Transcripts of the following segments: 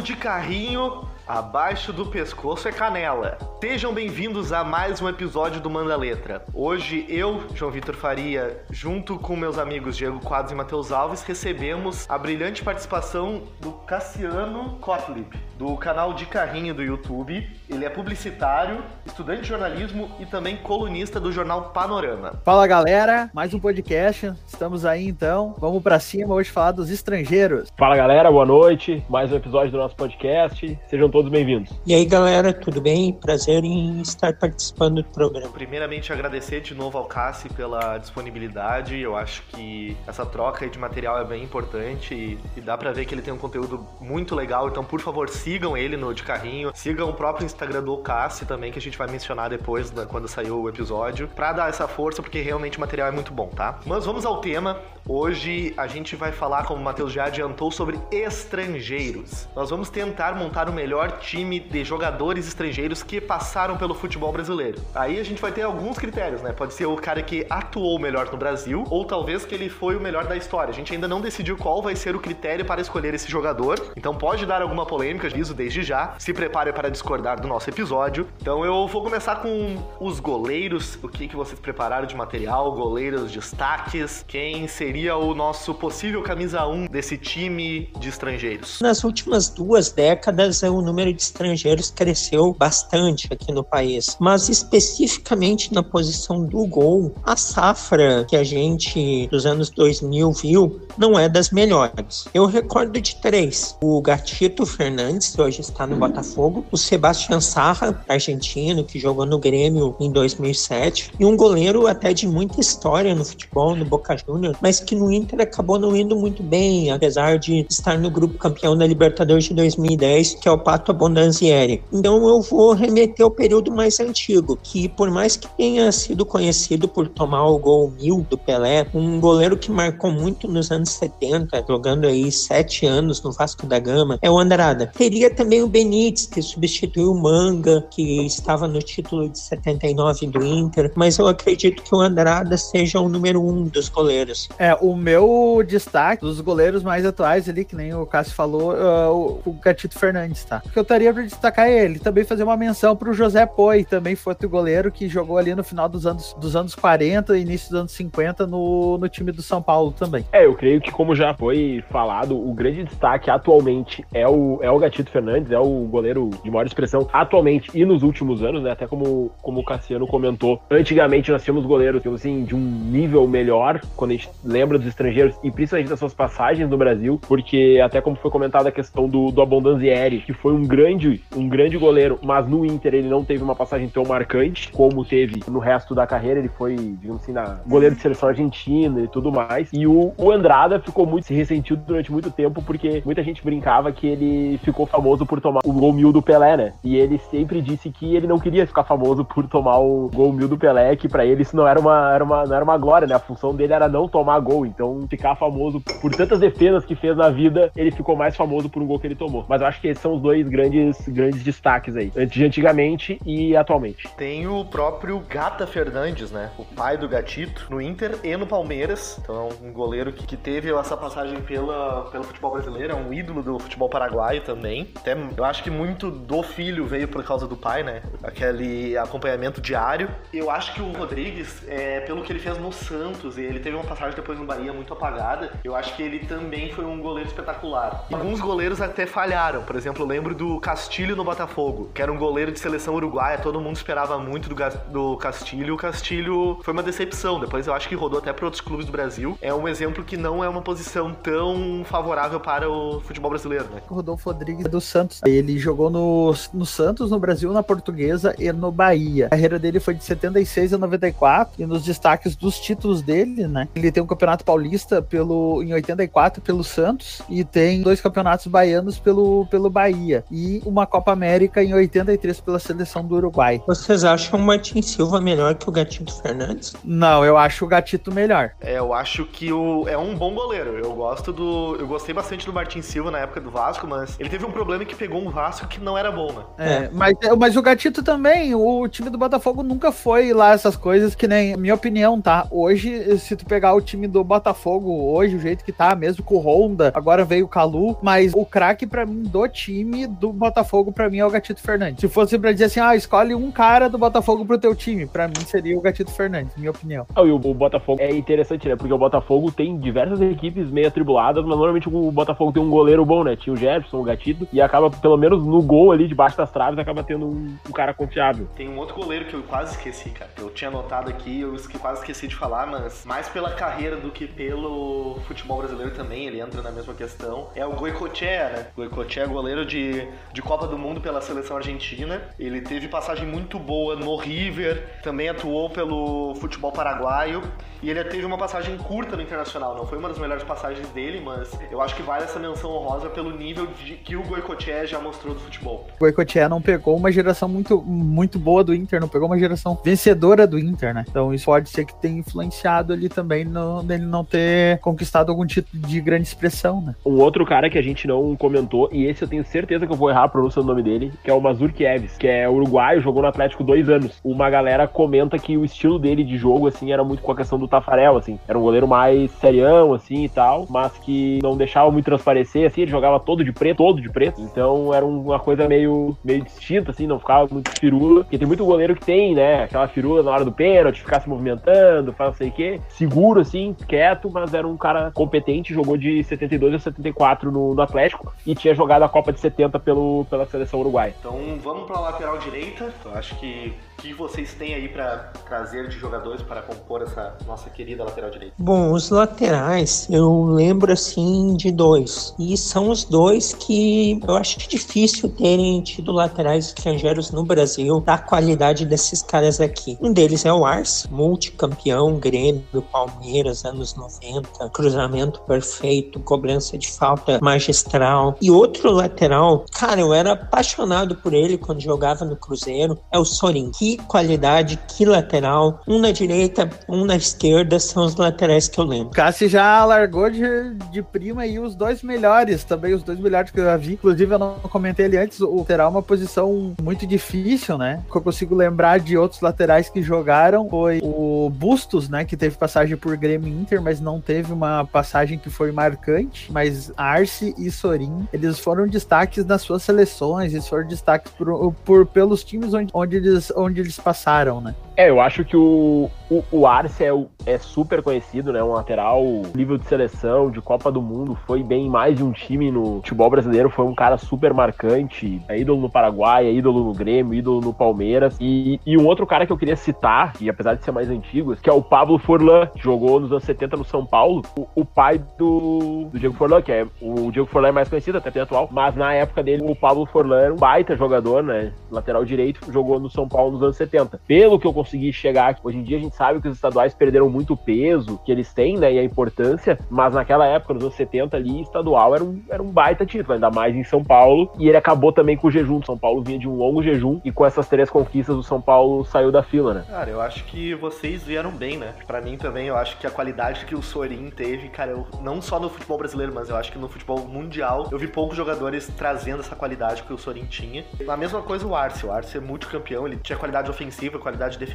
de carrinho, abaixo do pescoço é canela. Sejam bem-vindos a mais um episódio do Manda Letra. Hoje eu, João Vitor Faria, junto com meus amigos Diego Quadros e Matheus Alves, recebemos a brilhante participação do Cassiano Gottlieb, do canal de carrinho do YouTube. Ele é publicitário, estudante de jornalismo e também colunista do jornal Panorama. Fala galera, mais um podcast. Estamos aí então. Vamos para cima hoje falar dos estrangeiros. Fala galera, boa noite. Mais um episódio do nosso podcast. Sejam todos bem-vindos. E aí galera, tudo bem? Prazer em estar participando do programa. Primeiramente, agradecer de novo ao Cassi pela disponibilidade. Eu acho que essa troca de material é bem importante e, e dá para ver que ele tem um conteúdo muito legal. Então, por favor, sigam ele no de carrinho. Sigam o próprio Instagram do Cassi também, que a gente vai mencionar depois da, quando sair o episódio, para dar essa força, porque realmente o material é muito bom, tá? Mas vamos ao tema. Hoje a gente vai falar, como o Matheus já adiantou, sobre estrangeiros. Nós vamos tentar montar o melhor time de jogadores estrangeiros que passaram pelo futebol brasileiro. Aí a gente vai ter alguns critérios, né? Pode ser o cara que atuou melhor no Brasil, ou talvez que ele foi o melhor da história. A gente ainda não decidiu qual vai ser o critério para escolher esse jogador, então pode dar alguma polêmica, disso desde já. Se prepare para discordar do nosso episódio. Então eu vou começar com os goleiros, o que, que vocês prepararam de material, goleiros, destaques, quem seria o nosso possível camisa 1 desse time de estrangeiros. Nas últimas duas décadas, o número de estrangeiros cresceu bastante aqui no país, mas especificamente na posição do gol, a safra que a gente dos anos 2000 viu não é das melhores. Eu recordo de três: o Gatito Fernandes, que hoje está no Botafogo, o Sebastião Sarra, argentino, que jogou no Grêmio em 2007, e um goleiro até de muita história no futebol, no Boca Juniors, mas que no Inter acabou não indo muito bem, apesar de estar no grupo campeão da Libertadores de 2010, que é o Pato Abondanzieri. Então eu vou remeter ao período mais antigo, que por mais que tenha sido conhecido por tomar o gol mil do Pelé, um goleiro que marcou muito nos anos 70, jogando aí sete anos no Vasco da Gama, é o Andrada. Teria também o Benítez, que substituiu o Manga, que estava no título de 79 do Inter, mas eu acredito que o Andrada seja o número um dos goleiros. É, o meu destaque dos goleiros mais atuais ali, que nem o Cássio falou, uh, o Gatito Fernandes, tá? Que eu estaria para destacar ele. Também fazer uma menção pro José Poi, também foi outro goleiro que jogou ali no final dos anos, dos anos 40 e início dos anos 50 no, no time do São Paulo também. É, eu creio que, como já foi falado, o grande destaque atualmente é o, é o Gatito Fernandes, é o goleiro de maior expressão atualmente e nos últimos anos, né? Até como, como o Cassiano comentou, antigamente nós tínhamos goleiros assim, de um nível melhor, quando a gente lembra dos estrangeiros e principalmente das suas passagens no Brasil, porque até como foi comentado a questão do, do Abondanzieri, que foi um grande, um grande goleiro, mas no Inter ele não teve uma passagem tão marcante como teve no resto da carreira, ele foi, digamos assim, na goleiro de seleção argentina e tudo mais. E o, o Andrada ficou muito se ressentiu durante muito tempo, porque muita gente brincava que ele ficou famoso por tomar o gol mil do Pelé, né? E ele sempre disse que ele não queria ficar famoso por tomar o gol mil do Pelé, que para ele isso não era uma, era uma, não era uma glória, né? A função dele era não tomar gol. Então, ficar famoso por tantas defesas que fez na vida, ele ficou mais famoso por um gol que ele tomou. Mas eu acho que esses são os dois grandes, grandes destaques aí, de antigamente e atualmente. Tem o próprio Gata Fernandes, né? O pai do Gatito, no Inter e no Palmeiras. Então, é um goleiro que, que teve essa passagem pela, pelo futebol brasileiro, é um ídolo do futebol paraguaio também. Até, eu acho que muito do filho veio por causa do pai, né? Aquele acompanhamento diário. Eu acho que o Rodrigues, é, pelo que ele fez no Santos, ele teve uma passagem depois no Bahia muito apagada, eu acho que ele também foi um goleiro espetacular. Alguns goleiros até falharam. Por exemplo, eu lembro do Castilho no Botafogo, que era um goleiro de seleção uruguaia, todo mundo esperava muito do, do Castilho. O Castilho foi uma decepção. Depois eu acho que rodou até para outros clubes do Brasil. É um exemplo que não é uma posição tão favorável para o futebol brasileiro, né? O Rodolfo Rodrigues do Santos. Ele jogou no, no Santos, no Brasil, na Portuguesa e no Bahia. A carreira dele foi de 76 a 94 e nos destaques dos títulos dele, né? Ele tem um campeonato paulista pelo em 84 pelo Santos e tem dois campeonatos baianos pelo, pelo Bahia e uma Copa América em 83 pela seleção do Uruguai. Vocês acham o Martin Silva melhor que o Gatito Fernandes? Não, eu acho o Gatito melhor. É, eu acho que o, é um bom goleiro. Eu gosto do. Eu gostei bastante do Martin Silva na época do Vasco, mas ele teve um problema que pegou um Vasco que não era bom, né? É, mas, mas o Gatito também, o time do Botafogo nunca foi lá essas coisas que nem, minha opinião, tá? Hoje, se tu pegar o time do Botafogo hoje, o jeito que tá, mesmo com o Honda, agora veio o Calu, mas o craque para mim do time do Botafogo, para mim é o Gatito Fernandes. Se fosse para dizer assim, ah, escolhe um cara do Botafogo pro teu time, para mim seria o Gatito Fernandes, minha opinião. Ah, e o, o, Botafogo é interessante, né? Porque o Botafogo tem diversas equipes meio atribuladas, mas normalmente o Botafogo tem um goleiro bom, né? Tinha o Jefferson, o Gatito, e acaba, pelo menos no gol ali, debaixo das traves, acaba tendo um, um cara confiável. Tem um outro goleiro que eu quase esqueci, cara. Eu tinha anotado aqui, eu quase esqueci de falar, mas mais pela carreira do que pelo futebol brasileiro também, ele entra na mesma questão. É o Goicoechea, né? Goicoechea é goleiro de, de Copa do Mundo pela seleção argentina. Ele teve passagem muito boa no River, também atuou pelo futebol paraguaio. E ele teve uma passagem curta no Internacional. Não foi uma das melhores passagens dele, mas eu acho que vale essa menção honrosa pelo nível de, que o Goicoechea já mostrou do futebol. O Goicoechea não pegou uma geração muito, muito boa do Inter, não pegou uma geração vencedora do Inter, né? Então isso pode ser que tenha influenciado ali também no, nele não ter conquistado algum título de grande expressão, né? Um outro cara que a gente não comentou, e esse eu tenho certeza que eu vou errar a pronúncia do nome dele, que é o Mazur Kieves, que é uruguaio, jogou no Atlético dois anos. Uma galera comenta que o estilo dele de jogo, assim, era muito com a questão do Tafarel, assim. Era um goleiro mais serião, assim, e tal, mas que não deixava muito transparecer, assim, ele jogava todo de preto, todo de preto. Então era uma coisa meio, meio distinta, assim, não ficava muito firula. Porque tem muito goleiro que tem, né, aquela firula na hora do pênalti, ficar se movimentando, faz não sei o quê. Seguro, assim, quieto, mas era um cara competente, jogou de 72 a 74 no, no Atlético e tinha jogado a Copa de 70 pelo, pela seleção uruguaia. Então vamos para a lateral direita. Eu acho que que vocês têm aí para trazer de jogadores para compor essa nossa querida lateral direita? Bom, os laterais eu lembro assim de dois. E são os dois que eu acho difícil terem tido laterais estrangeiros no Brasil da qualidade desses caras aqui. Um deles é o Ars, multicampeão, Grêmio, Palmeiras, anos 90, cruzamento perfeito, cobrança de falta magistral. E outro lateral, cara, eu era apaixonado por ele quando jogava no Cruzeiro, é o Sorin, que qualidade, que lateral. Um na direita, um na esquerda, são os laterais que eu lembro. Cassi já largou de, de prima aí os dois melhores, também os dois melhores que eu já vi. Inclusive, eu não comentei ali antes, o lateral é uma posição muito difícil, né? O que eu consigo lembrar de outros laterais que jogaram foi o Bustos, né? Que teve passagem por Grêmio Inter, mas não teve uma passagem que foi marcante. Mas Arce e Sorin, eles foram destaques nas suas seleções, eles foram destaques por, por pelos times onde, onde, eles, onde eles passaram, né? É, eu acho que o, o, o Arce é, é super conhecido, né? Um lateral, nível de seleção, de Copa do Mundo, foi bem mais de um time no futebol brasileiro, foi um cara super marcante, é ídolo no Paraguai, é ídolo no Grêmio, ídolo no Palmeiras. E, e um outro cara que eu queria citar, e apesar de ser mais antigo, que é o Pablo Forlan, que jogou nos anos 70 no São Paulo, o, o pai do, do Diego Forlan, que é o Diego Forlan é mais conhecido, até tem atual, mas na época dele, o Pablo Forlan era um baita jogador, né? Lateral direito, jogou no São Paulo nos anos 70. Pelo que eu consegui chegar hoje em dia a gente sabe que os estaduais perderam muito peso que eles têm, né, e a importância, mas naquela época, nos anos 70 ali, estadual era um, era um baita título, ainda mais em São Paulo, e ele acabou também com o jejum. São Paulo vinha de um longo jejum, e com essas três conquistas, o São Paulo saiu da fila, né? Cara, eu acho que vocês vieram bem, né? Para mim também, eu acho que a qualidade que o Sorin teve, cara, eu, não só no futebol brasileiro, mas eu acho que no futebol mundial, eu vi poucos jogadores trazendo essa qualidade que o Sorin tinha. A mesma coisa o Arce, o Arce é multicampeão, ele tinha qualidade ofensiva, qualidade defensiva,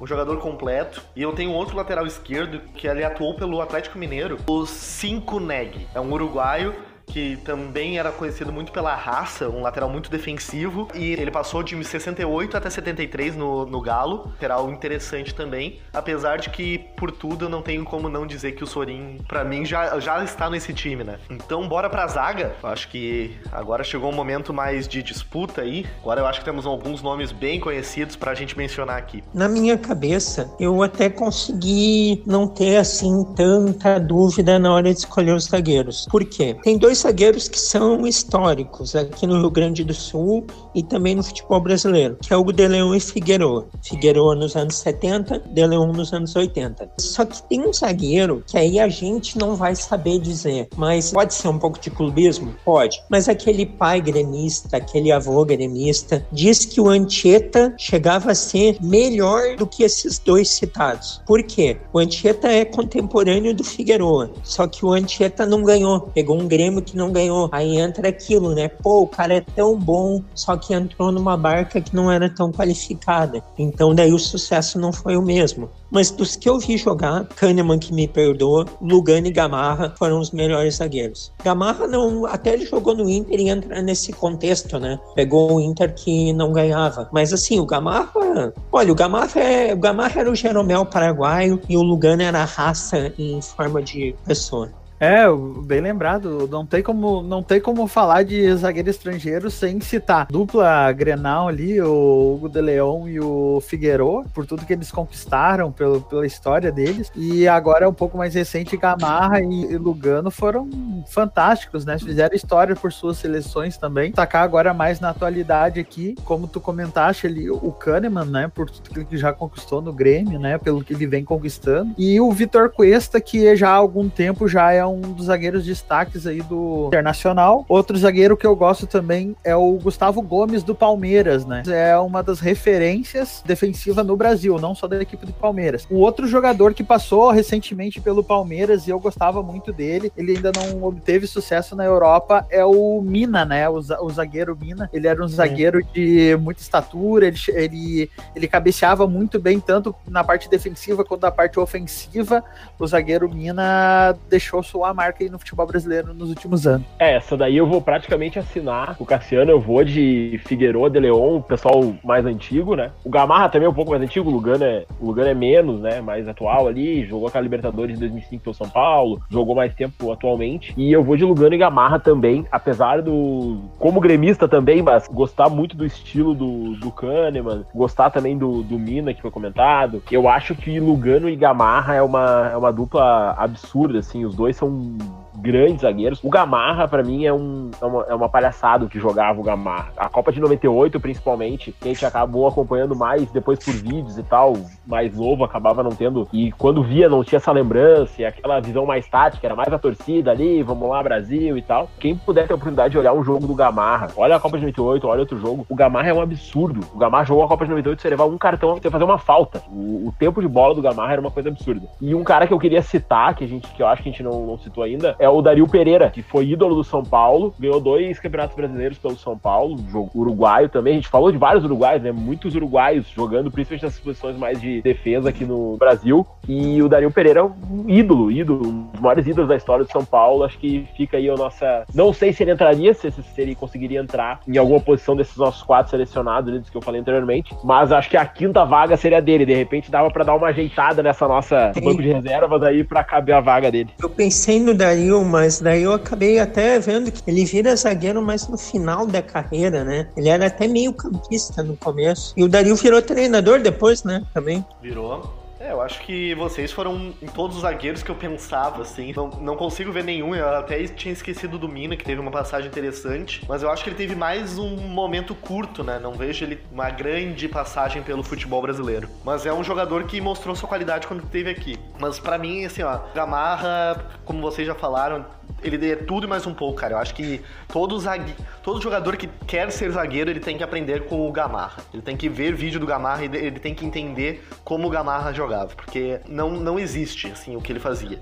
um jogador completo. E eu tenho outro lateral esquerdo que ele atuou pelo Atlético Mineiro, o Cinco Neg. É um uruguaio que também era conhecido muito pela raça, um lateral muito defensivo, e ele passou de 68 até 73 no, no Galo, lateral interessante também, apesar de que, por tudo, eu não tenho como não dizer que o Sorin, para mim, já, já está nesse time, né? Então, bora pra zaga, acho que agora chegou um momento mais de disputa aí, agora eu acho que temos alguns nomes bem conhecidos pra gente mencionar aqui. Na minha cabeça, eu até consegui não ter, assim, tanta dúvida na hora de escolher os zagueiros. Por quê? Tem dois zagueiros que são históricos aqui no Rio Grande do Sul e também no futebol brasileiro, que é o De Leão e Figueroa. Figueroa nos anos 70, De Leão nos anos 80. Só que tem um zagueiro que aí a gente não vai saber dizer, mas pode ser um pouco de clubismo? Pode. Mas aquele pai gremista, aquele avô gremista, diz que o Anchieta chegava a ser melhor do que esses dois citados. Por quê? O Anchieta é contemporâneo do Figueroa, só que o Anchieta não ganhou. Pegou um Grêmio que não ganhou. Aí entra aquilo, né? Pô, o cara é tão bom, só que entrou numa barca que não era tão qualificada. Então daí o sucesso não foi o mesmo. Mas dos que eu vi jogar, Kahneman que me perdoa, Lugano e Gamarra foram os melhores zagueiros. Gamarra não, até ele jogou no Inter e entra nesse contexto, né? Pegou o Inter que não ganhava. Mas assim, o Gamarra, olha, o Gamarra, é, o Gamarra era o Jeromel paraguaio e o Lugano era a raça em forma de pessoa. É, bem lembrado. Não tem como, não tem como falar de zagueiro estrangeiro sem citar dupla Grenal ali, o Hugo de Leon e o Figueroa, por tudo que eles conquistaram, pelo, pela história deles. E agora, um pouco mais recente, Gamarra e, Lugano foram fantásticos, né? Fizeram história por suas seleções também. Tacar agora mais na atualidade aqui, como tu comentaste ali, o Kahneman, né? Por tudo que ele já conquistou no Grêmio, né? Pelo que ele vem conquistando. E o Vitor Cuesta, que já há algum tempo já é um dos zagueiros destaques aí do Internacional. Outro zagueiro que eu gosto também é o Gustavo Gomes do Palmeiras, né? É uma das referências defensiva no Brasil, não só da equipe do Palmeiras. O outro jogador que passou recentemente pelo Palmeiras e eu gostava muito dele, ele ainda não obteve sucesso na Europa, é o Mina, né? O, o zagueiro Mina. Ele era um zagueiro de muita estatura, ele, ele, ele cabeceava muito bem, tanto na parte defensiva quanto na parte ofensiva. O zagueiro Mina deixou a marca aí no futebol brasileiro nos últimos anos. É, essa daí eu vou praticamente assinar. O Cassiano eu vou de Figueiredo, de Leon, o pessoal mais antigo, né? O Gamarra também é um pouco mais antigo, o Lugano é, o Lugano é menos, né? Mais atual ali, jogou com a Libertadores em 2005 pelo São Paulo, jogou mais tempo atualmente. E eu vou de Lugano e Gamarra também, apesar do. Como gremista também, mas gostar muito do estilo do, do Kahneman, gostar também do, do Mina, que foi comentado. Eu acho que Lugano e Gamarra é uma, é uma dupla absurda, assim, os dois são um grandes zagueiros. O Gamarra, para mim, é, um, é, uma, é uma palhaçada que jogava o Gamarra. A Copa de 98, principalmente, que a gente acabou acompanhando mais depois por vídeos e tal, mais novo, acabava não tendo. E quando via, não tinha essa lembrança, e aquela visão mais tática, era mais a torcida ali, vamos lá, Brasil e tal. Quem puder ter a oportunidade de olhar um jogo do Gamarra, olha a Copa de 98, olha outro jogo. O Gamarra é um absurdo. O Gamarra jogou a Copa de 98, você levar um cartão, você fazer uma falta. O, o, tempo de bola do Gamarra era uma coisa absurda. E um cara que eu queria citar, que a gente, que eu acho que a gente não, não citou ainda, é o Dario Pereira, que foi ídolo do São Paulo, ganhou dois campeonatos brasileiros pelo São Paulo, jogo uruguaio também. A gente falou de vários uruguaios, né? Muitos uruguaios jogando, principalmente nas posições mais de defesa aqui no Brasil. E o Dario Pereira é um ídolo, ídolo, um dos maiores ídolos da história do São Paulo. Acho que fica aí a nossa. Não sei se ele entraria, se, se ele conseguiria entrar em alguma posição desses nossos quatro selecionados, né, que eu falei anteriormente. Mas acho que a quinta vaga seria dele. De repente dava para dar uma ajeitada nessa nossa banco de reservas aí para caber a vaga dele. Eu pensei no Dario, mas daí eu acabei até vendo que ele vira zagueiro mais no final da carreira, né? Ele era até meio campista no começo. E o Dario virou treinador depois, né? Também. Virou. É, eu acho que vocês foram em todos os zagueiros que eu pensava, assim. Não, não consigo ver nenhum. Eu até tinha esquecido do Mina, que teve uma passagem interessante. Mas eu acho que ele teve mais um momento curto, né? Não vejo ele uma grande passagem pelo futebol brasileiro. Mas é um jogador que mostrou sua qualidade quando esteve aqui. Mas para mim, assim, ó, Gamarra, como vocês já falaram, ele é tudo e mais um pouco, cara. Eu acho que todo, zague... todo jogador que quer ser zagueiro, ele tem que aprender com o Gamarra. Ele tem que ver vídeo do Gamarra e ele tem que entender como o Gamarra jogava. Porque não, não existe, assim, o que ele fazia.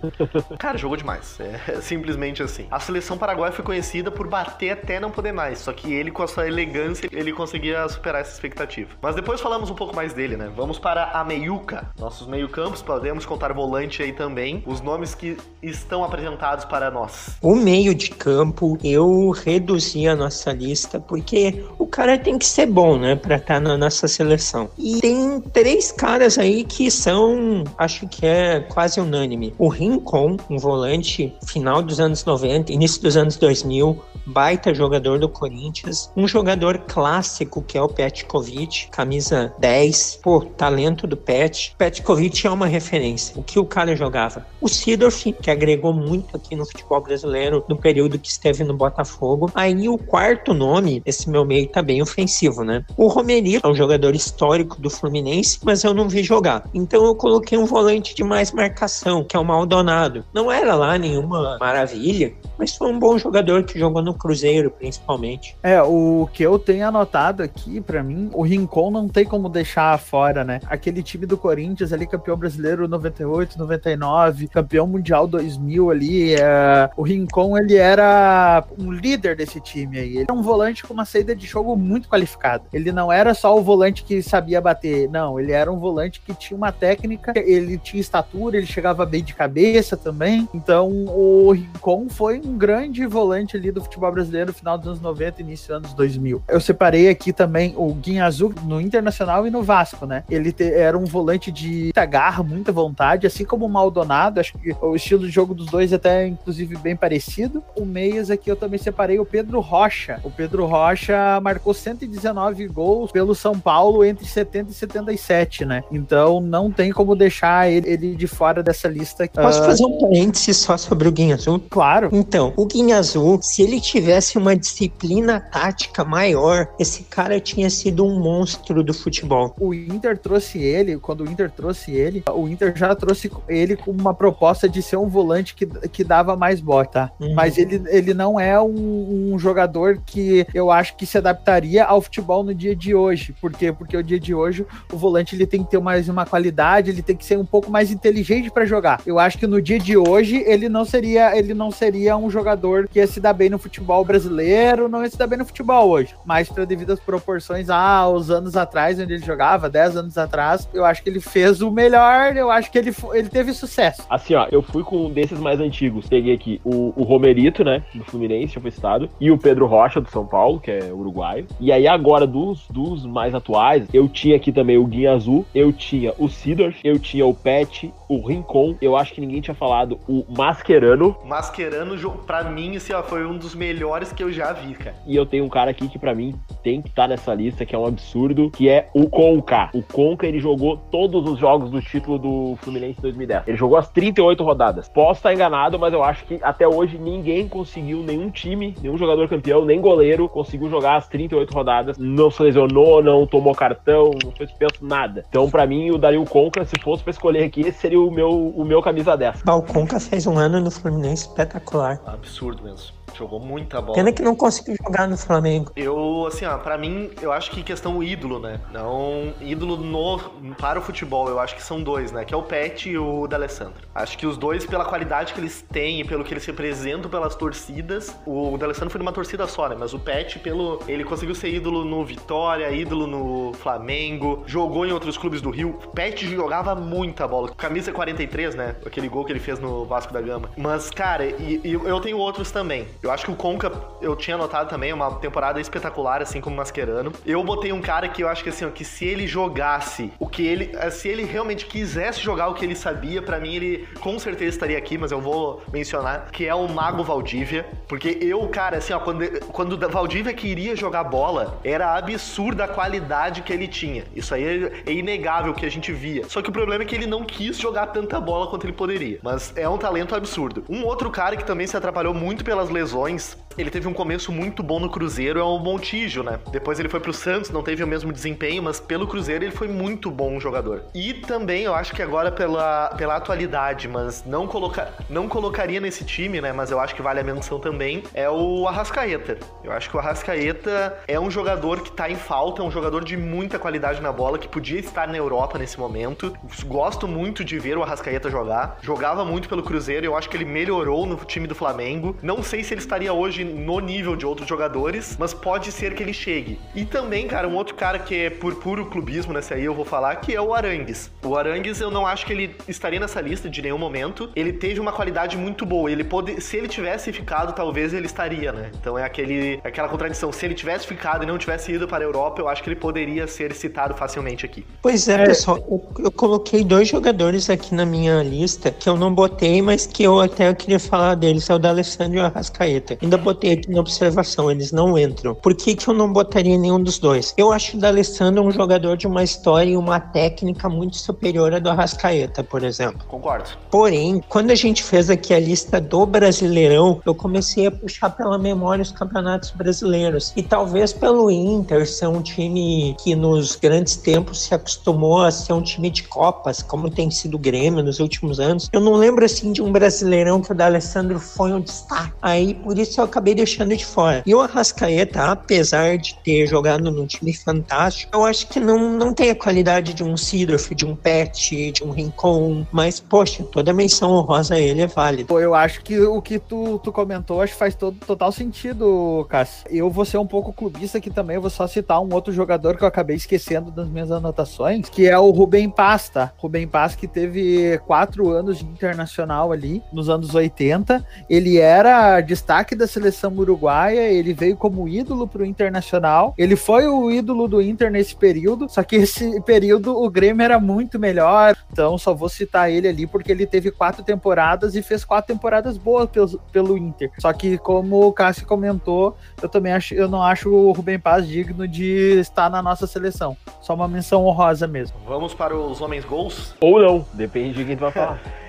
Cara, jogou demais. É simplesmente assim. A seleção paraguaia foi conhecida por bater até não poder mais. Só que ele, com a sua elegância, ele conseguia superar essa expectativa. Mas depois falamos um pouco mais dele, né? Vamos para a meiuca. Nossos meio-campos, podemos contar volante aí também. Os nomes que estão apresentados para nós. O meio de campo, eu reduzi a nossa lista, porque o cara tem que ser bom, né, pra estar tá na nossa seleção. E tem três caras aí que são, acho que é quase unânime. O Rincon, um volante final dos anos 90, início dos anos 2000, baita jogador do Corinthians, um jogador clássico que é o Petkovic, camisa 10, pô, talento do Pet. Petkovic é uma referência. O que o cara jogava? O Sidorf, que agregou muito aqui no futebol brasileiro no período que esteve no Botafogo. Aí o quarto nome, esse meu meio tá bem ofensivo, né? O Romeri é um jogador histórico do Fluminense, mas eu não vi jogar. Então eu coloquei um volante de mais marcação, que é o Maldonado. Não era lá nenhuma maravilha, mas foi um bom jogador que jogou no Cruzeiro, principalmente. É, o que eu tenho anotado aqui, para mim, o Rincon não tem como deixar fora, né? Aquele time do Corinthians ali, campeão brasileiro 98, 99, campeão mundial 2000 ali, é... o Rincon, ele era um líder desse time aí. Ele era um volante com uma saída de jogo muito qualificada. Ele não era só o volante que sabia bater, não, ele era um volante que tinha uma técnica, ele tinha estatura, ele chegava bem de cabeça também. Então, o Rincon foi um grande volante ali do futebol brasileiro no final dos anos 90 início dos anos 2000. Eu separei aqui também o Guinha Azul no Internacional e no Vasco, né? Ele te, era um volante de muita garra, muita vontade, assim como o Maldonado. Acho que o estilo de jogo dos dois é até, inclusive, bem parecido. O Meias aqui eu também separei o Pedro Rocha. O Pedro Rocha marcou 119 gols pelo São Paulo entre 70 e 77, né? Então não tem como deixar ele, ele de fora dessa lista. Posso uh... fazer um parênteses só sobre o Guinha Azul? Claro. Então, o Guinha Azul, se ele tivesse uma disciplina tática maior, esse cara tinha sido um monstro do futebol. O Inter trouxe ele, quando o Inter trouxe ele, o Inter já trouxe ele com uma proposta de ser um volante que, que dava mais bote, tá? Uhum. Mas ele, ele não é um, um, jogador que eu acho que se adaptaria ao futebol no dia de hoje. Por quê? Porque o dia de hoje o volante ele tem que ter mais uma qualidade, ele tem que ser um pouco mais inteligente para jogar. Eu acho que no dia de hoje ele não seria ele não seria um jogador que ia se dar bem no futebol brasileiro, não ia se dar bem no futebol hoje. Mas para devidas proporções aos anos atrás onde ele jogava, 10 anos atrás, eu acho que ele fez o melhor, eu acho que ele, ele teve sucesso. Assim, ó, eu fui com um desses mais antigos. Peguei aqui o, o Romerito, né, do Fluminense, já foi citado, e o Pedro Rocha, do São Paulo, que é uruguaio. E aí agora, dos, dos mais atuais, eu tinha aqui também o Guinha Azul, eu tinha o Sidor, eu tinha o Pet, o Rincon, eu acho que ninguém tinha falado, o Mascherano. Mascherano, pra mim, assim, ó, foi um dos melhores que eu já vi, cara. E eu tenho um cara aqui que para mim tem que estar tá nessa lista, que é um absurdo, que é o Conca. O Conca, ele jogou todos os jogos do título do Fluminense 2010. Ele jogou as 38 rodadas. Posso estar enganado, mas eu acho que até hoje ninguém conseguiu, nenhum time, nenhum jogador campeão, nem goleiro, conseguiu jogar as 38 rodadas. Não se lesionou, não tomou cartão, não foi suspenso, nada. Então, para mim, o Dario Conca, se fosse pra escolher aqui, esse seria o meu, o meu camisa dessa. O Conca fez um ano no Fluminense espetacular. Absurdo mesmo. Jogou muita bola. Pena que não conseguiu jogar no Flamengo. Eu, assim, ó, pra mim, eu acho que questão ídolo, né? Não ídolo no, para o futebol, eu acho que são dois, né? Que é o Pet e o D'Alessandro. Acho que os dois, pela qualidade que eles têm e pelo que eles representam pelas torcidas, o D'Alessandro foi numa torcida só, né? Mas o Pet, pelo. Ele conseguiu ser ídolo no Vitória, ídolo no Flamengo, jogou em outros clubes do Rio. O Pet jogava muita bola. Camisa 43, né? Aquele gol que ele fez no Vasco da Gama. Mas, cara, e, e eu tenho outros também. Eu acho que o Conca, eu tinha notado também, uma temporada espetacular, assim como o Mascherano. Eu botei um cara que eu acho que assim, ó, que se ele jogasse o que ele. Eh, se ele realmente quisesse jogar o que ele sabia, para mim ele com certeza estaria aqui, mas eu vou mencionar, que é o Mago Valdívia. Porque eu, cara, assim, ó, quando, quando o Valdívia queria jogar bola, era absurda a qualidade que ele tinha. Isso aí é, inegável que a gente via. Só que o problema é que ele não quis jogar tanta bola quanto ele poderia. Mas é um talento absurdo. Um outro cara que também se atrapalhou muito pelas lesões lesões, ele teve um começo muito bom no Cruzeiro, é o Montijo, né? Depois ele foi pro Santos, não teve o mesmo desempenho, mas pelo Cruzeiro ele foi muito bom jogador. E também eu acho que agora pela, pela atualidade, mas não, coloca, não colocaria nesse time, né? Mas eu acho que vale a menção também, é o Arrascaeta. Eu acho que o Arrascaeta é um jogador que tá em falta, é um jogador de muita qualidade na bola, que podia estar na Europa nesse momento. Gosto muito de ver o Arrascaeta jogar. Jogava muito pelo Cruzeiro, eu acho que ele melhorou no time do Flamengo. Não sei se ele estaria hoje no nível de outros jogadores, mas pode ser que ele chegue. E também, cara, um outro cara que é por puro clubismo nessa aí eu vou falar, que é o Arangues. O Arangues eu não acho que ele estaria nessa lista de nenhum momento. Ele teve uma qualidade muito boa. Ele pode, se ele tivesse ficado, talvez ele estaria, né? Então é aquele, aquela contradição. Se ele tivesse ficado e não tivesse ido para a Europa, eu acho que ele poderia ser citado facilmente aqui. Pois é, é. pessoal, eu, eu coloquei dois jogadores aqui na minha lista que eu não botei, mas que eu até queria falar deles, é o da Alessandro Arrascaeta. Ainda botei botei aqui na observação, eles não entram. Por que, que eu não botaria nenhum dos dois? Eu acho o D'Alessandro um jogador de uma história e uma técnica muito superior à do Arrascaeta, por exemplo. Concordo. Porém, quando a gente fez aqui a lista do Brasileirão, eu comecei a puxar pela memória os campeonatos brasileiros. E talvez pelo Inter ser um time que nos grandes tempos se acostumou a ser um time de Copas, como tem sido o Grêmio nos últimos anos. Eu não lembro assim de um Brasileirão que o D'Alessandro foi um destaque. Aí por isso eu acabei deixando de fora. E o Arrascaeta, apesar de ter jogado num time fantástico, eu acho que não, não tem a qualidade de um Sidorf, de um Pet, de um Rincon. Mas, poxa, toda menção honrosa a ele é válida. Pô, eu acho que o que tu, tu comentou acho que faz todo, total sentido, Cássio. Eu vou ser um pouco clubista aqui também, eu vou só citar um outro jogador que eu acabei esquecendo das minhas anotações, que é o Rubem Pasta. Rubem Pasta que teve quatro anos de internacional ali, nos anos 80. Ele era destaque da seleção uruguaia, ele veio como ídolo pro Internacional. Ele foi o ídolo do Inter nesse período, só que esse período o Grêmio era muito melhor, então só vou citar ele ali porque ele teve quatro temporadas e fez quatro temporadas boas pelo, pelo Inter. Só que como o Cássio comentou, eu também acho, eu não acho o Rubem Paz digno de estar na nossa seleção. Só uma menção honrosa mesmo. Vamos para os homens gols? Ou não, depende de quem tu vai falar.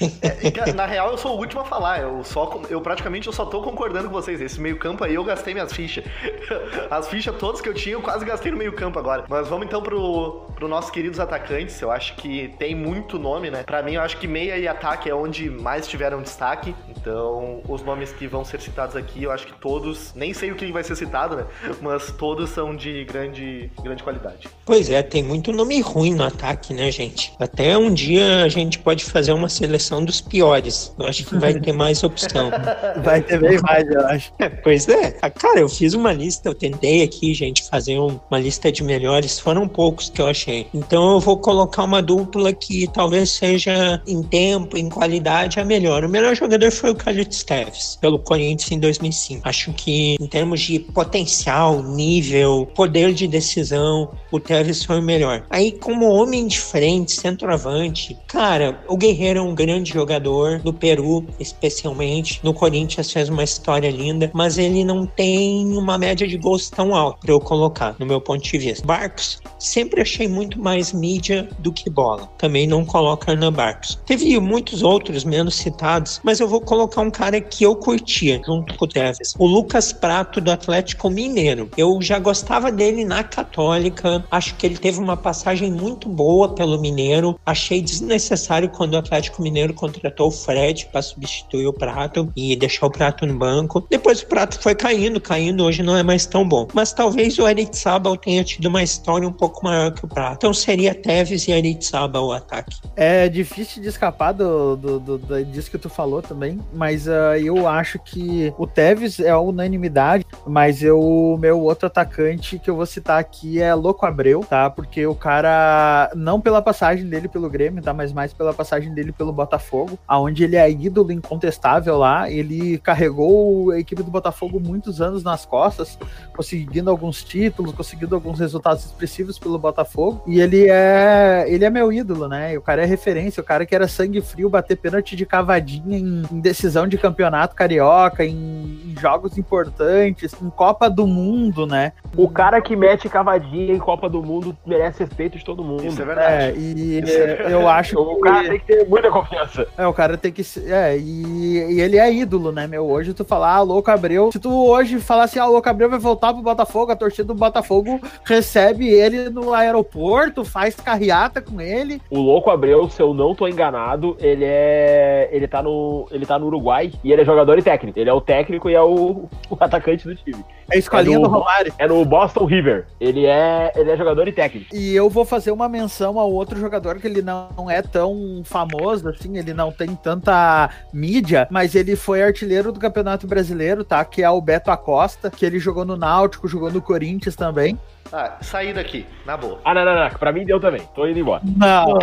É, na real, eu sou o último a falar. Eu só, eu praticamente eu só tô concordando com vocês. Esse meio campo aí eu gastei minhas fichas. As fichas todas que eu tinha, eu quase gastei no meio campo agora. Mas vamos então pro, pro nossos queridos atacantes. Eu acho que tem muito nome, né? Pra mim, eu acho que meia e ataque é onde mais tiveram destaque. Então, os nomes que vão ser citados aqui, eu acho que todos, nem sei o que vai ser citado, né? Mas todos são de grande, grande qualidade. Pois é, tem muito nome ruim no ataque, né, gente? Até um dia a gente pode fazer uma seleção dos piores. Eu acho que vai ter mais opção. Vai ter bem mais, eu acho. Pois é. Ah, Cara, eu fiz uma lista, eu tentei aqui, gente, fazer um- uma lista de melhores. Foram poucos que eu achei. Então eu vou colocar uma dupla que talvez seja em tempo, em qualidade, a melhor. O melhor jogador foi o Carlos Teves, pelo Corinthians em 2005. Acho que em termos de potencial, nível, poder de decisão, o Teves foi o melhor. Aí, como homem de frente, centroavante, cara, o Guerreiro é um grande jogador, do Peru, especialmente. No Corinthians fez uma história linda, mas ele não tem uma média de gols tão alta pra eu colocar, no meu ponto de vista. Barcos, sempre achei muito mais mídia do que bola. Também não coloco Hernan Barcos. Teve muitos outros menos citados, mas eu vou colocar um cara que eu curtia, junto com o Tevez. O Lucas Prato, do Atlético Mineiro. Eu já gostava dele na Católica, acho que ele teve uma passagem muito boa pelo Mineiro. Achei desnecessário quando o Atlético Mineiro contratou o Fred para substituir o Prato e deixar o Prato no banco. Depois o Prato foi caindo, caindo, hoje não é mais tão bom. Mas talvez o Eric Sabal tenha tido uma história um pouco maior que o Prato. Então seria Tevez e Eric Sabal o ataque. É difícil de escapar do, do, do- do- disso que tu falou também, mas ah, eu acho que o Tevez é a unanimidade, mas o meu outro atacante que eu vou citar aqui é Louco Abreu, tá? Porque o cara, não pela passagem dele pelo Grêmio, tá? Mas mais pela passagem dele pelo Botafogo, aonde ele é ídolo incontestável lá, ele carregou a equipe do Botafogo muitos anos nas costas, conseguindo alguns títulos, conseguindo alguns resultados expressivos pelo Botafogo. E ele é ele é meu ídolo, né? E o cara é referência, o cara que era sangue frio, bater pênalti de cavadinha em, em decisão de campeonato carioca, em, em jogos importantes, em Copa do Mundo, né? O cara que mete cavadinha em Copa do Mundo merece respeito de todo mundo. Isso é verdade. É, e eu acho O cara tem que ter muita confiança. É, o cara tem que. É, e, e ele é ídolo, né, meu? Hoje tu falar, ah, Louco Abreu. Se tu hoje falar assim, ah, o Louco Abreu vai voltar pro Botafogo, a torcida do Botafogo recebe ele no aeroporto, faz carreata com ele. O Louco Abreu, se eu não tô enganado, ele é. Ele tá no. Ele tá no Uruguai e ele é jogador e técnico. Ele é o técnico e é o, o atacante do time. É a escolinha É do- do Romário. É no Boston River. Ele é. Ele é jogador e técnico. E eu vou fazer uma menção a outro jogador que ele não é tão famoso, assim, ele não tem tanta mídia, mas ele foi artilheiro do Campeonato Brasileiro, tá? Que é o Beto Acosta, que ele jogou no Náutico, jogou no Corinthians também. Ah, saí daqui, na boa. Ah, não, não, não. Pra mim deu também. Tô indo embora. Não,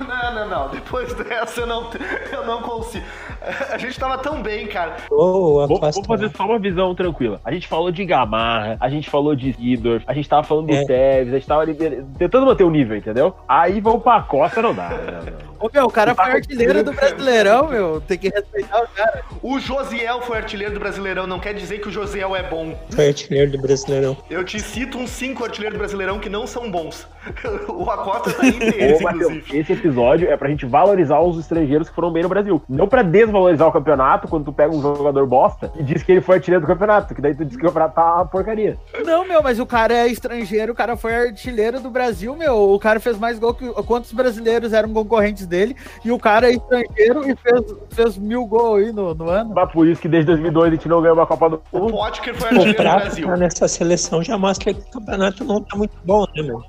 Não, não, não. Depois dessa eu não, eu não consigo. A gente tava tão bem, cara. Ou Vou, vou fazer só uma visão tranquila. A gente falou de Gamarra, a gente falou de Sidor, a gente tava falando do É. Tevez, a gente tava ali, tentando manter o nível, entendeu? Aí vamos pra Costa, não dá. Não, não. Ô, meu, o cara foi artilheiro do Brasileirão, meu. Tem que respeitar o cara. O Josiel foi artilheiro do Brasileirão, não quer dizer que o Josiel é bom. Foi artilheiro do Brasileirão. Eu te cito uns cinco artilheiros do Brasileirão que não são bons. O Acosta tá entre eles, inclusive. esse episódio é pra gente valorizar os estrangeiros que foram bem no Brasil. Não pra desvalorizar o campeonato quando tu pega um jogador bosta e diz que ele foi artilheiro do campeonato, que daí tu diz que o campeonato tá uma porcaria. Não, meu, mas o cara é estrangeiro, o cara foi artilheiro do Brasil, meu. O cara fez mais gol que. Quantos brasileiros eram concorrentes dele? E o cara é estrangeiro e fez, fez mil gols aí no, no ano. Mas por isso que desde 2002 a gente não ganhou uma Copa do O Mundo. Potker foi O artilheiro do Brasil. tá nessa seleção já mostra que o campeonato não tá muito bom, né, meu?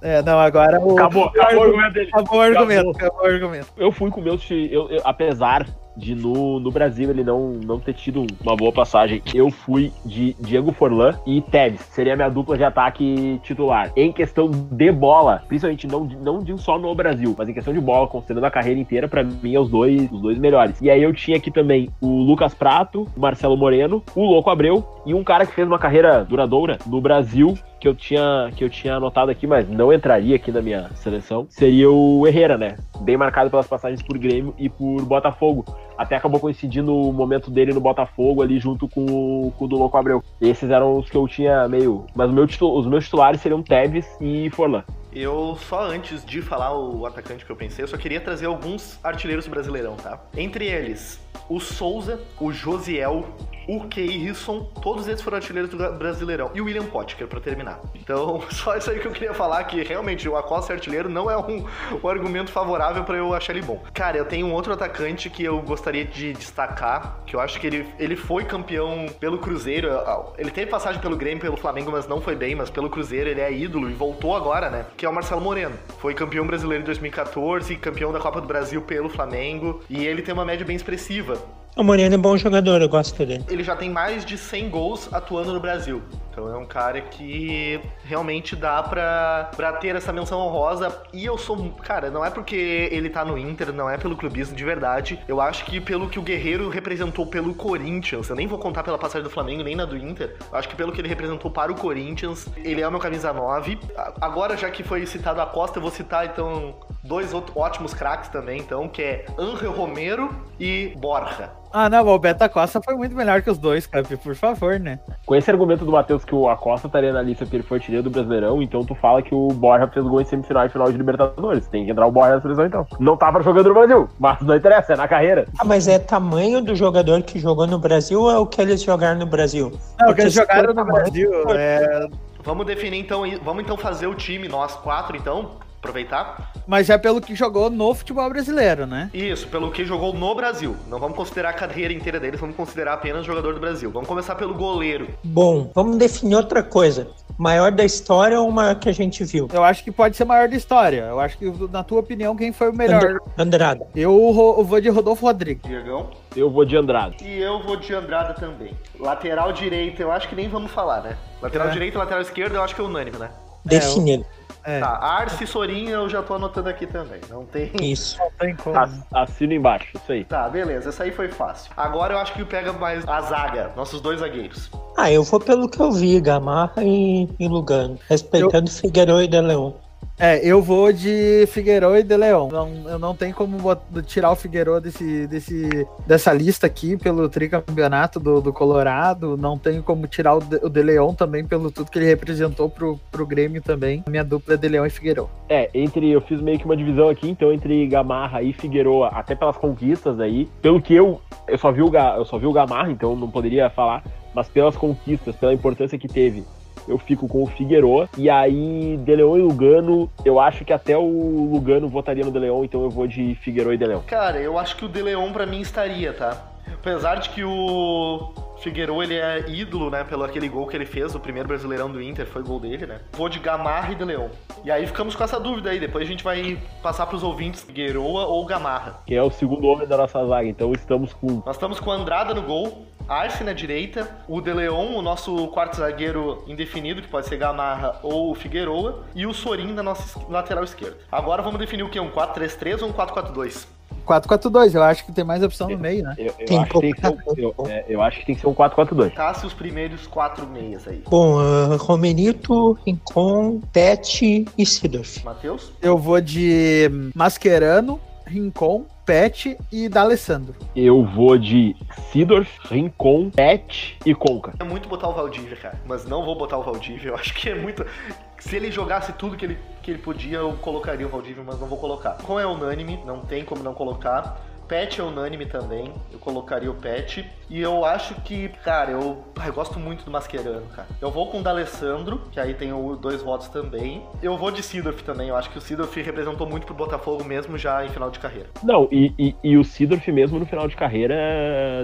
É, não, agora o. Acabou, acabou o argumento dele. Acabou o argumento, acabou o argumento. Eu fui com meus. chi- Eu, eu- apesar de no, no Brasil ele não, não ter tido uma boa passagem, eu fui de Diego Forlan e Tevez. Seria a minha dupla de ataque titular. Em questão de bola, principalmente não, de- não digo só no Brasil, mas em questão de bola, considerando a carreira inteira, pra mim é os dois, os dois melhores. E aí eu tinha aqui também o Lucas Prato, o Marcelo Moreno, o Louco Abreu e um cara que fez uma carreira duradoura no Brasil que eu tinha que eu tinha anotado aqui, mas não entraria aqui na minha seleção, seria o Herrera, né? Bem marcado pelas passagens por Grêmio e por Botafogo. Até acabou coincidindo o momento dele no Botafogo ali junto com, com o do Louco Abreu. Esses eram os que eu tinha meio. Mas meu os meus titulares seriam Tevez e Forlan. Eu, só antes de falar o atacante que eu pensei, eu só queria trazer alguns artilheiros Brasileirão, tá? Entre eles, o Souza, o Josiel, o Keirson, todos esses foram artilheiros do Brasileirão. E o William Potker, pra terminar. Então, só isso aí que eu queria falar, que realmente o Acosta artilheiro não é um, um argumento favorável pra eu achar ele bom. Cara, eu tenho um outro atacante que eu gostaria de destacar, que eu acho que ele, ele foi campeão pelo Cruzeiro. Ele teve passagem pelo Grêmio, pelo Flamengo, mas não foi bem, mas pelo Cruzeiro ele é ídolo e voltou agora, né? Que é o Marcelo Moreno. Foi campeão brasileiro em 2014, campeão da Copa do Brasil pelo Flamengo, e ele tem uma média bem expressiva. O Moreno é bom jogador, eu gosto dele. Ele já tem mais de 100 gols atuando no Brasil. Então é um cara que realmente dá pra, pra ter essa menção honrosa. E eu sou. Cara, não é porque ele tá no Inter, não é pelo clubismo de verdade. Eu acho que pelo que o Guerreiro representou pelo Corinthians, eu nem vou contar pela passagem do Flamengo nem na do Inter. Eu acho que pelo que ele representou para o Corinthians, ele é o meu camisa 9. A- Agora, já que foi citado a Costa, eu vou citar então dois outros ótimos craques também, então, que é Angel Romero e Borja. Ah, não, o Beta Costa foi muito melhor que os dois, Cap, por favor, né? Com esse argumento do Matheus que o Acosta estaria na lista porque ele foi artilheiro do Brasileirão, então tu fala que o Borja fez gol em semifinal e final de Libertadores. Tem que entrar o Borja na seleção então. Não tava jogando no Brasil, mas não interessa, é na carreira. Ah, mas é tamanho do jogador que jogou no Brasil ou é o que eles jogaram no Brasil? Não, Porque que eles jogaram no Brasil. É... Vamos definir então, vamos então fazer o time, nós quatro então, aproveitar. Mas é pelo que jogou no futebol brasileiro, né? Isso, pelo que jogou no Brasil. Não vamos considerar a carreira inteira deles, vamos considerar apenas jogador do Brasil. Vamos começar pelo goleiro. Bom, vamos definir outra coisa. Maior da história ou o maior que a gente viu? Eu acho que pode ser maior da história. Eu acho que, na tua opinião, quem foi o melhor? And- Andrada. Eu, eu vou de Rodolfo Rodrigues. Diegão. Eu vou de Andrade. E eu vou de Andrada também. Lateral direito, eu acho que nem vamos falar, né? Lateral É. direito e lateral esquerdo, eu acho que é unânime, né? Definido. É, Tá, Arce e Sorinha eu já tô anotando aqui também. Não tem. Isso. não tem como. Ass- Assino embaixo, isso aí. Tá, beleza, essa aí foi fácil. Agora eu acho que pega mais a zaga, nossos dois zagueiros. Ah, eu vou pelo que eu vi, Gamarra e, e Lugano. Respeitando Figueiredo e De Leon. É, eu vou de Figueiredo e De Leon. Não, eu não tenho como bot- tirar o Figueiredo desse, desse, dessa lista aqui pelo tricampeonato do, do Colorado. Não tenho como tirar o De, De Leon também pelo tudo que ele representou pro, pro Grêmio também. A minha dupla é De Leon e Figueiredo. É, entre. Eu fiz meio que uma divisão aqui, então, entre Gamarra e Figueroa, até pelas conquistas aí. Pelo que eu. Eu só vi o, eu só vi o Gamarra, então não poderia falar. Mas pelas conquistas, pela importância que teve, eu fico com o Figueroa. E aí, De Leon e Lugano, eu acho que até o Lugano votaria no De Leon, então eu vou de Figueroa e De Leon. Cara, eu acho que o De Leon pra mim estaria, tá? Apesar de que o Figueiredo ele é ídolo, né, pelo aquele gol que ele fez, o primeiro brasileirão do Inter, foi gol dele, né? Vou de Gamarra e De Leon. E aí ficamos com essa dúvida aí, depois a gente vai passar pros ouvintes Figueiredo ou Gamarra. Que é o segundo homem da nossa zaga, então estamos com Nós estamos com Andrada no gol, Arce na direita, o De Leon, o nosso quarto zagueiro indefinido, que pode ser Gamarra ou Figueroa, e o Sorin na nossa lateral esquerda. Agora vamos definir o que? Um 4-3-3 ou um 4-4-2? 4-4-2, eu acho que tem mais opção no meio, né? Eu, eu Tem acho que tem que ser um, eu, é, eu acho que tem que ser um 4-4-2. Tasse os primeiros quatro meias aí. Bom, uh, Romerito, Rincon, Tete e Sidorf. Matheus? Eu vou de Mascherano, Rincon, Pet e D'Alessandro. Eu vou de Sidorf, Rincon, Pet e Conca. É muito botar o Valdívia, cara. Mas não vou botar o Valdívia. Eu acho que é muito. Se ele jogasse tudo que ele, que ele podia, eu colocaria o Valdívia, mas não vou colocar. Com é unânime, não tem como não colocar. Pet é unânime também, eu colocaria o Pet. E eu acho que, cara, eu, eu gosto muito do Mascherano, cara. Eu vou com o D'Alessandro, que aí tem dois votos também. Eu vou de Sidorf também, eu acho que o Sidorf representou muito pro Botafogo mesmo já em final de carreira. Não, e, e, e o Sidorf mesmo no final de carreira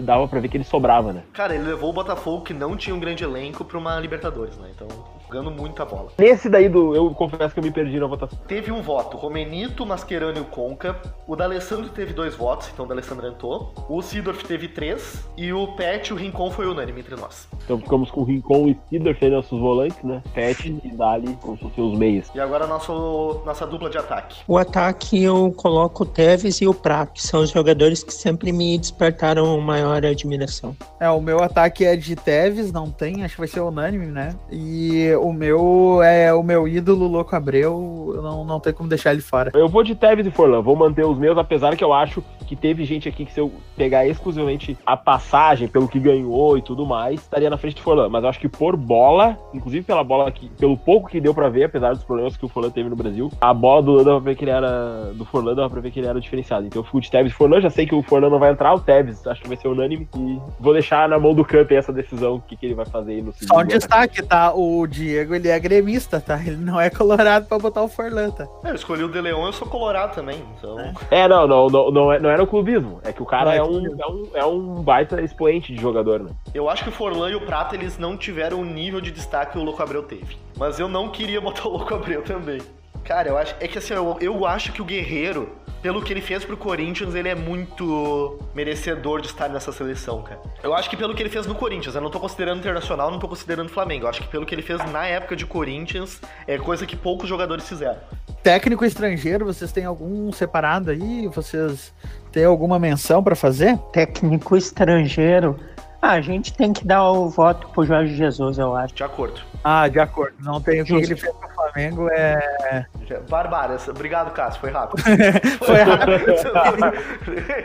dava pra ver que ele sobrava, né? Cara, ele levou o Botafogo, que não tinha um grande elenco, pra uma Libertadores, né? Então, jogando muita bola. Nesse daí, do, eu confesso que eu me perdi na votação. Teve um voto, Romenito, Mascherano e o Conca. O D'Alessandro teve dois votos, então o D'Alessandro entrou. O Sidorf teve três. E o Pet e o Rincon foi unânime entre nós. Então ficamos com o Rincon e Sidorf aí nossos volantes, né? Pet e Dali com os seus meios. E agora nosso, nossa dupla de ataque. O ataque eu coloco o Tevez e o Prato, que são os jogadores que sempre me despertaram maior admiração. É, o meu ataque é de Tevez, não tem, acho que vai ser unânime, né? E o meu é o meu ídolo, Louco Abreu, não, não tem como deixar ele fora. Eu vou de Tevez e Forlan, vou manter os meus, apesar que eu acho que teve gente aqui que se eu pegar exclusivamente a passagem pelo que ganhou e tudo mais, estaria na frente do Forlan. Mas eu acho que por bola, inclusive pela bola que, pelo pouco que deu pra ver, apesar dos problemas que o Forlan teve no Brasil, a bola do dava pra ver que ele era. Do Forlan dava pra ver que ele era diferenciado. Então eu fico de Tevez e Forlan, já sei que o Forlan não vai entrar, o Tevez acho que vai ser unânime. E vou deixar na mão do Camp essa decisão, o que, que ele vai fazer aí no segundo. Só um destaque, tá? O Diego, ele é gremista, tá? Ele não é colorado pra botar o Forlan, tá? É, eu escolhi o De Leon, eu sou colorado também, então... É. É, não, não, não, não, é, não era o clubismo. É que o cara é um, é, um, é um baita expoente de jogador, né? Eu acho que o Forlan e o Prata, eles não tiveram o nível de destaque que o Louco Abreu teve. Mas eu não queria botar o Louco Abreu também. Cara, eu acho. É que assim, eu, eu acho que o Guerreiro, pelo que ele fez pro Corinthians, ele é muito merecedor de estar nessa seleção, cara. Eu acho que pelo que ele fez no Corinthians, eu não tô considerando internacional, não tô considerando Flamengo. Eu acho que pelo que ele fez na época de Corinthians, é coisa que poucos jogadores fizeram. Técnico estrangeiro, vocês têm algum separado aí? Vocês têm alguma menção pra fazer? Técnico estrangeiro. Ah, a gente tem que dar o voto pro Jorge Jesus, eu acho. De acordo. Ah, de acordo. Não tem o que ele fez pro Flamengo é. Barbara, obrigado, Cássio, foi rápido. Foi rápido.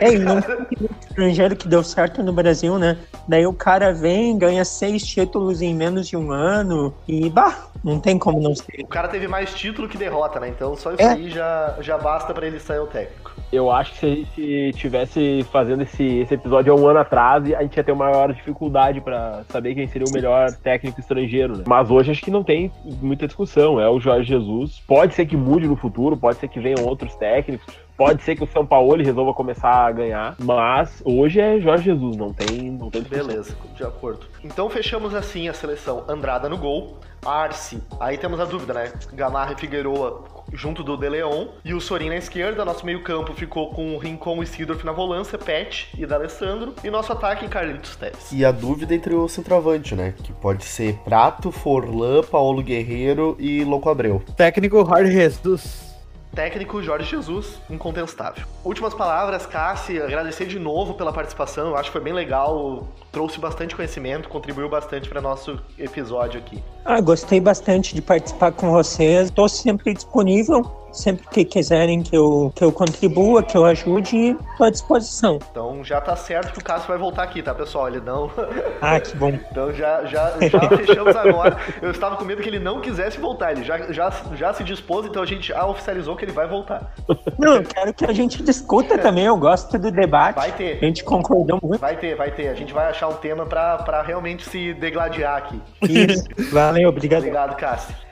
Ei, não tem estrangeiro que deu certo no Brasil, né? Daí o cara vem, ganha seis títulos em menos de um ano e, bah, não tem como não ser. O cara teve mais título que derrota, né? Então só isso É. aí já, já basta pra ele sair o técnico. Eu acho que se a gente tivesse fazendo esse, esse episódio há um ano atrás, a gente ia ter uma maior dificuldade pra saber quem seria o melhor técnico estrangeiro, né? Mas hoje acho que não tem muita discussão. É o Jorge Jesus. Pode ser que mude no futuro, pode ser que venham outros técnicos. Pode ser que o São Paulo resolva começar a ganhar, mas hoje é Jorge Jesus, não tem, não tem. Beleza, de acordo. Então fechamos assim a seleção Andrada no gol, Arce, aí temos a dúvida, né? Gamarra e Figueroa junto do De Leon, e o Sorin na esquerda, nosso meio campo ficou com o Rincon e Sidorf na volância, Pet e D'Alessandro, e nosso ataque em Carlitos Teves. E a dúvida entre o centroavante, né? Que pode ser Prato, Forlan, Paulo Guerreiro e Louco Abreu. Técnico Jorge Jesus. Técnico Jorge Jesus, incontestável. Últimas palavras, Cassi, agradecer de novo pela participação, eu acho que foi bem legal, trouxe bastante conhecimento, contribuiu bastante para nosso episódio aqui. Ah, gostei bastante de participar com vocês. Estou sempre disponível, sempre que quiserem que eu, que eu contribua, que eu ajude, estou à disposição. Então já tá certo que o Cássio vai voltar aqui, tá, pessoal? Ele não. Ah, que bom. Então já, já, já fechamos agora. Eu estava com medo que ele não quisesse voltar. Ele já, já, já se dispôs, então a gente já oficializou que ele vai voltar. Não, eu quero que a gente discuta também, eu gosto do debate. Vai ter. A gente concordou muito. Vai ter, vai ter. A gente vai achar um tema pra, pra realmente se degladiar aqui. Isso. Valeu, obrigado. Obrigado, Cássio.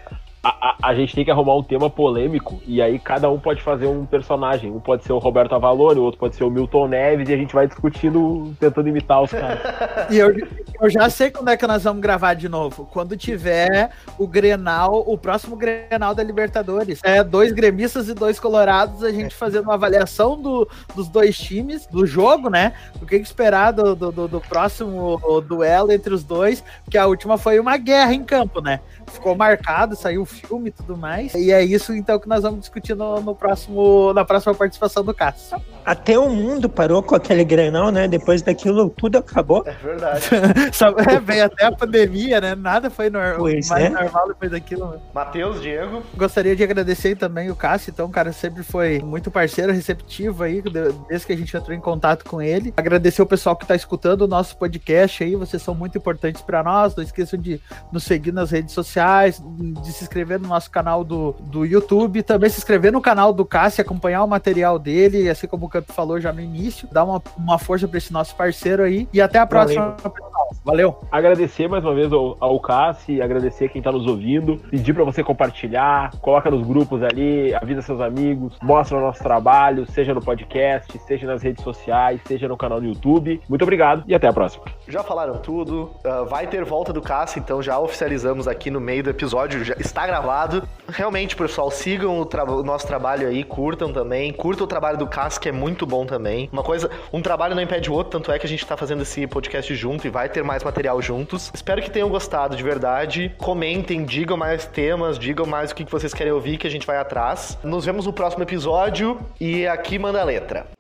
A, a- a gente tem que arrumar um tema polêmico e aí cada um pode fazer um personagem. Um pode ser o Roberto Avalone, o outro pode ser o Milton Neves e a gente vai discutindo, tentando imitar os caras. E eu, eu já sei quando é que nós vamos gravar de novo. Quando tiver o Grenal, o próximo Grenal da Libertadores. É dois gremistas e dois colorados, a gente fazendo uma avaliação do- dos dois times, do jogo, né? O que que esperar do, do, do- do próximo duelo entre os dois, porque a última foi uma guerra em campo, né? Ficou marcado, saiu filme e tudo mais. E é isso então que nós vamos discutir no, no próximo, na próxima participação do Cássio. Até o mundo parou com aquele granal, né? Depois daquilo, tudo acabou. É verdade. é, veio até a pandemia, né? Nada foi no, pois mais é. normal depois daquilo. Né? Matheus, Diego. Gostaria de agradecer também o Cássio, então, cara, sempre foi muito parceiro, receptivo aí, desde que a gente entrou em contato com ele. Agradecer o pessoal que está escutando o nosso podcast aí, vocês são muito importantes para nós. Não esqueçam de nos seguir nas redes sociais, de se inscrever no nosso canal do, do YouTube, também se inscrever no canal do Cássio, acompanhar o material dele, assim como o Campo falou já no início, dar uma, uma força para esse nosso parceiro aí. E até a próxima, pessoal. Valeu. Agradecer mais uma vez ao, ao Cássio, agradecer quem está nos ouvindo, pedir para você compartilhar, coloca nos grupos ali, avisa seus amigos, mostra o nosso trabalho, seja no podcast, seja nas redes sociais, seja no canal do YouTube. Muito obrigado e até a próxima. Já falaram tudo, uh, vai ter volta do Cássio, então já oficializamos aqui no meio do episódio, já está gravado. Realmente, pessoal, sigam o, tra o nosso trabalho aí, curtam também, curtam o trabalho do Cássio, que é muito bom também. Uma coisa, um trabalho não impede o outro, tanto é que a gente está fazendo esse podcast junto e vai ter mais material juntos. Espero que tenham gostado de verdade. Comentem, digam mais temas, digam mais o que vocês querem ouvir, que a gente vai atrás. Nos vemos no próximo episódio e aqui manda a letra.